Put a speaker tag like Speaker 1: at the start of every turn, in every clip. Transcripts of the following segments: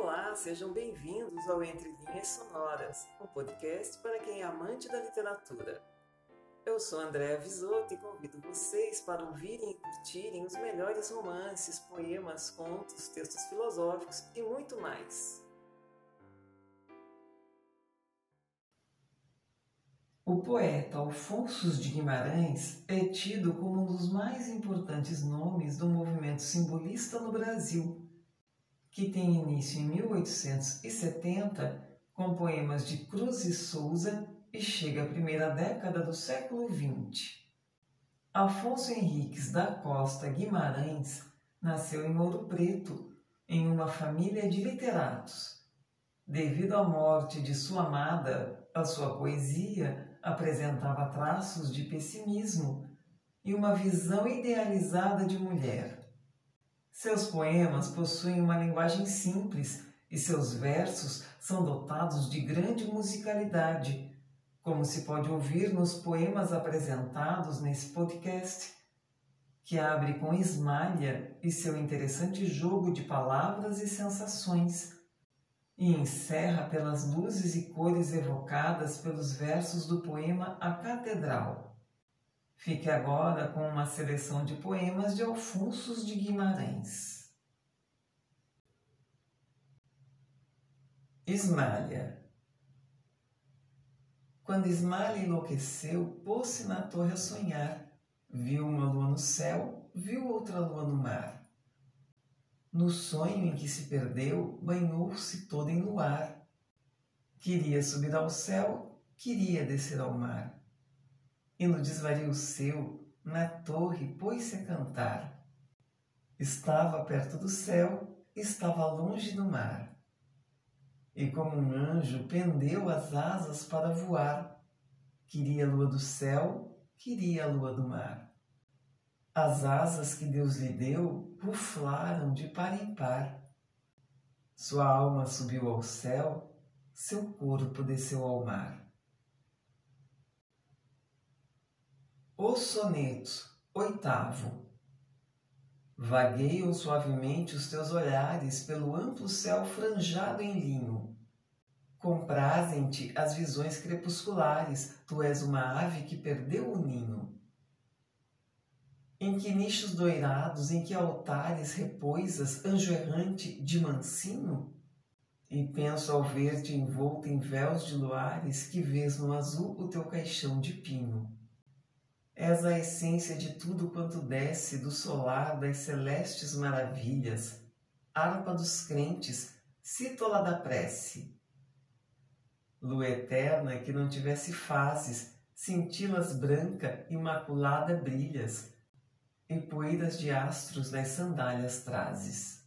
Speaker 1: Olá, sejam bem-vindos ao Entre Linhas Sonoras, um podcast para quem é amante da literatura. Eu sou Andréa Visoto e convido vocês para ouvirem e curtirem os melhores romances, poemas, contos, textos filosóficos e muito mais. O poeta Alfonso de Guimarães é tido como um dos mais importantes nomes do movimento simbolista no Brasil que tem início em 1870 com poemas de Cruz e Souza e chega à primeira década do século XX. Afonso Henriques da Costa Guimarães nasceu em Ouro Preto, em uma família de literatos. Devido à morte de sua amada, a sua poesia apresentava traços de pessimismo e uma visão idealizada de mulher. Seus poemas possuem uma linguagem simples e seus versos são dotados de grande musicalidade, como se pode ouvir nos poemas apresentados nesse podcast, que abre com Esmalha e seu interessante jogo de palavras e sensações, e encerra pelas luzes e cores evocadas pelos versos do poema A Catedral. Fique agora com uma seleção de poemas de Alfonso de Guimarães. Esmalha Quando Esmalha enlouqueceu, pôs-se na torre a sonhar. Viu uma lua no céu, viu outra lua no mar. No sonho em que se perdeu, banhou-se toda em luar. Queria subir ao céu, queria descer ao mar e no desvario seu, na torre, pôs-se a cantar. Estava perto do céu, estava longe do mar. E como um anjo pendeu as asas para voar. Queria a lua do céu, queria a lua do mar. As asas que Deus lhe deu ruflaram de par em par. Sua alma subiu ao céu, seu corpo desceu ao mar. Os sonetos, oitavo. Vagueiam suavemente os teus olhares pelo amplo céu franjado em linho. Comprazem-te as visões crepusculares, tu és uma ave que perdeu o ninho. Em que nichos doirados, em que altares repousas, anjo errante de mansinho? E penso ao ver-te envolto em véus de luares, que vês no azul o teu caixão de pinho. És a essência de tudo quanto desce do solar das celestes maravilhas, harpa dos crentes, cítola da prece. Lua eterna que não tivesse fases, cintilas branca, imaculada brilhas, e poeiras de astros das sandálias trazes.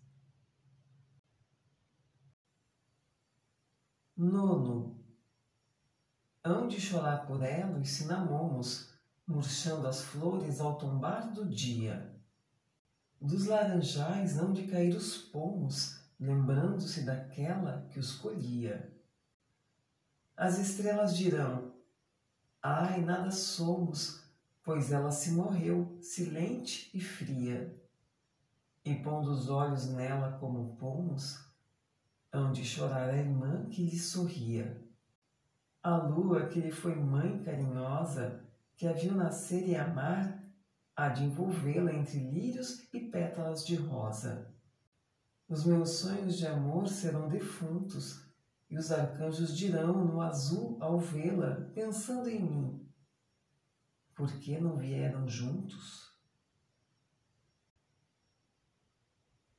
Speaker 1: Nono. Hão de chorar por ela os cinamomos, murchando as flores ao tombar do dia. Dos laranjais hão de cair os pomos, lembrando-se daquela que os colhia. As estrelas dirão: Ai, nada somos, pois ela se morreu, silente e fria. E pondo os olhos nela como pomos, hão de chorar a irmã que lhe sorria. A lua que lhe foi mãe carinhosa, que a viu nascer e amar, há de envolvê-la entre lírios e pétalas de rosa. Os meus sonhos de amor serão defuntos, e os arcanjos dirão no azul ao vê-la, pensando em mim: por que não vieram juntos?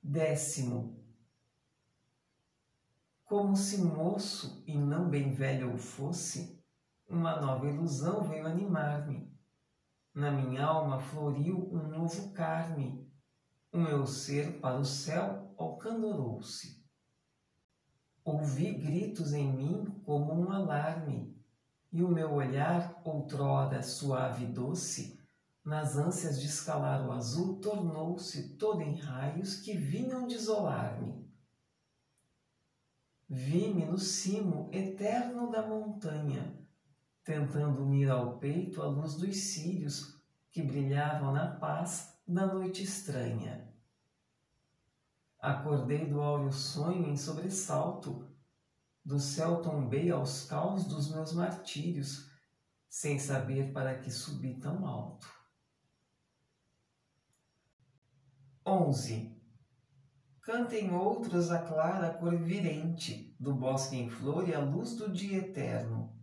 Speaker 1: Décimo. Como se moço e não bem velho eu fosse, uma nova ilusão veio animar-me. Na minha alma floriu um novo carme. O meu ser para o céu alcandorou-se. Ouvi gritos em mim como um alarme, e o meu olhar, outrora suave e doce, nas ânsias de escalar o azul, tornou-se todo em raios que vinham desolar-me. Vi-me no cimo eterno da montanha, tentando unir ao peito a luz dos círios que brilhavam na paz da noite estranha. Acordei do áureo sonho em sobressalto, do céu tombei aos caos dos meus martírios, sem saber para que subi tão alto. 11. Cantem outros a clara cor virente do bosque em flor e a luz do dia eterno.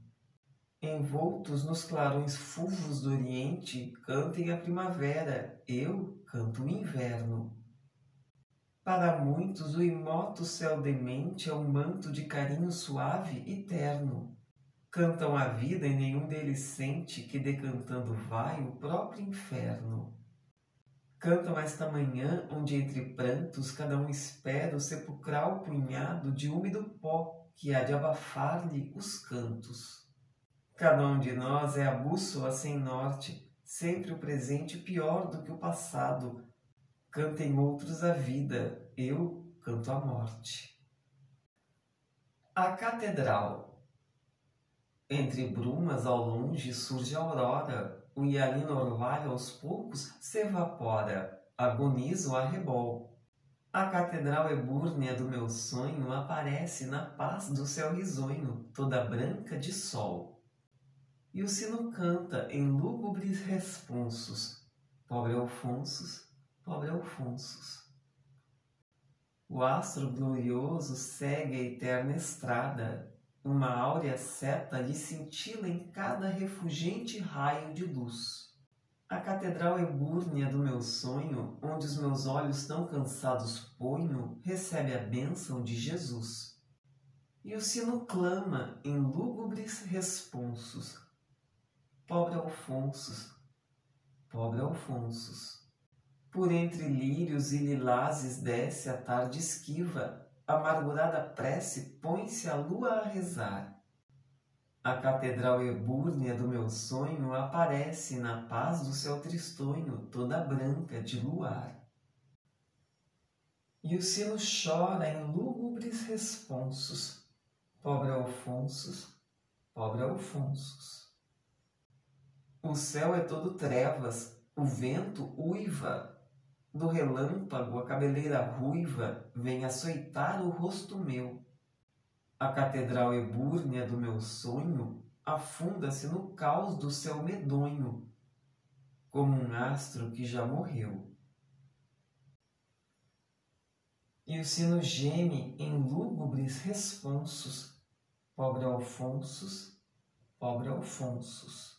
Speaker 1: Envoltos nos clarões fulvos do oriente, cantem a primavera, eu canto o inverno. Para muitos, o imoto céu demente é um manto de carinho suave e terno. Cantam a vida e nenhum deles sente que decantando vai o próprio inferno. Cantam esta manhã, onde entre prantos cada um espera o sepulcral punhado de úmido pó que há de abafar-lhe os cantos. Cada um de nós é a bússola sem norte, sempre o presente pior do que o passado, Cantem outros a vida, eu canto a morte. A Catedral Entre brumas ao longe surge a aurora, o hialino orvalho aos poucos se evapora, agoniza o arrebol. A catedral ebúrnea do meu sonho aparece na paz do céu risonho, toda branca de sol. E o sino canta em lúgubres responsos, pobre Alfonsos, pobre Alfonsos. O astro glorioso segue a eterna estrada, uma áurea seta lhe cintila em cada refugente raio de luz. A catedral ebúrnea do meu sonho, onde os meus olhos tão cansados ponho, recebe a bênção de Jesus. E o sino clama em lúgubres responsos. Pobre Alfonsos, pobre Alfonsos. Por entre lírios e lilazes desce a tarde esquiva, amargurada prece põe-se a lua a rezar. A catedral ebúrnea do meu sonho aparece na paz do céu tristonho, toda branca de luar. E o sino chora em lúgubres responsos, pobre Alfonsos, pobre Alfonsos. O céu é todo trevas, o vento uiva, do relâmpago a cabeleira ruiva vem açoitar o rosto meu. A catedral ebúrnea do meu sonho afunda-se no caos do céu medonho, como um astro que já morreu. E o sino geme em lúgubres responsos, pobre Alfonsos, pobre Alfonsos.